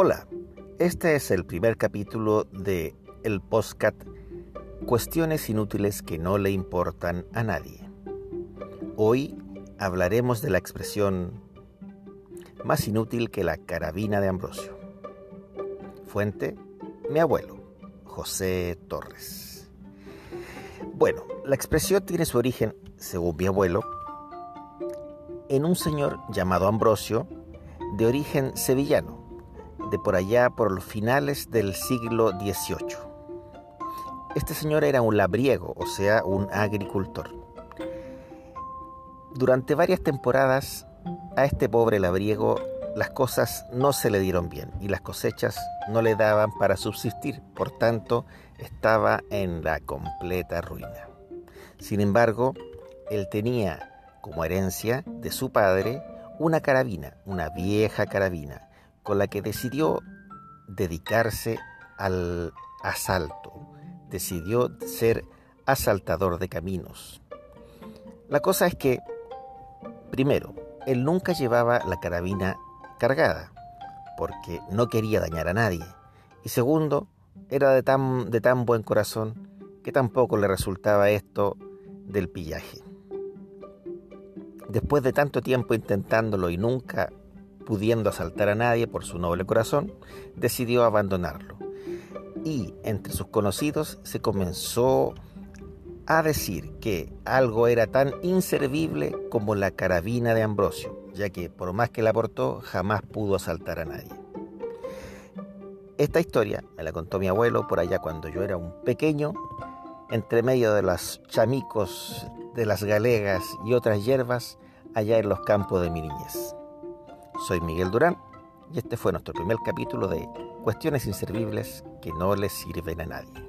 Hola, este es el primer capítulo de el postcat Cuestiones inútiles que no le importan a nadie. Hoy hablaremos de la expresión más inútil que la carabina de Ambrosio. Fuente, mi abuelo, José Torres. Bueno, la expresión tiene su origen, según mi abuelo, en un señor llamado Ambrosio, de origen sevillano, de por allá por los finales del siglo XVIII. Este señor era un labriego, o sea, un agricultor. Durante varias temporadas a este pobre labriego las cosas no se le dieron bien y las cosechas no le daban para subsistir, por tanto estaba en la completa ruina. Sin embargo, él tenía como herencia de su padre una carabina, una vieja carabina, con la que decidió dedicarse al asalto, decidió ser asaltador de caminos. La cosa es que, primero, él nunca llevaba la carabina cargada, porque no quería dañar a nadie. Y segundo, era de tan, de tan buen corazón que tampoco le resultaba esto del pillaje. Después de tanto tiempo intentándolo y nunca pudiendo asaltar a nadie por su noble corazón, decidió abandonarlo. Y entre sus conocidos se comenzó a decir que algo era tan inservible como la carabina de Ambrosio, ya que por más que la portó, jamás pudo asaltar a nadie. Esta historia me la contó mi abuelo por allá cuando yo era un pequeño, entre medio de los chamicos de las galegas y otras hierbas allá en los campos de mi niñez. Soy Miguel Durán y este fue nuestro primer capítulo de Cuestiones inservibles que no les sirven a nadie.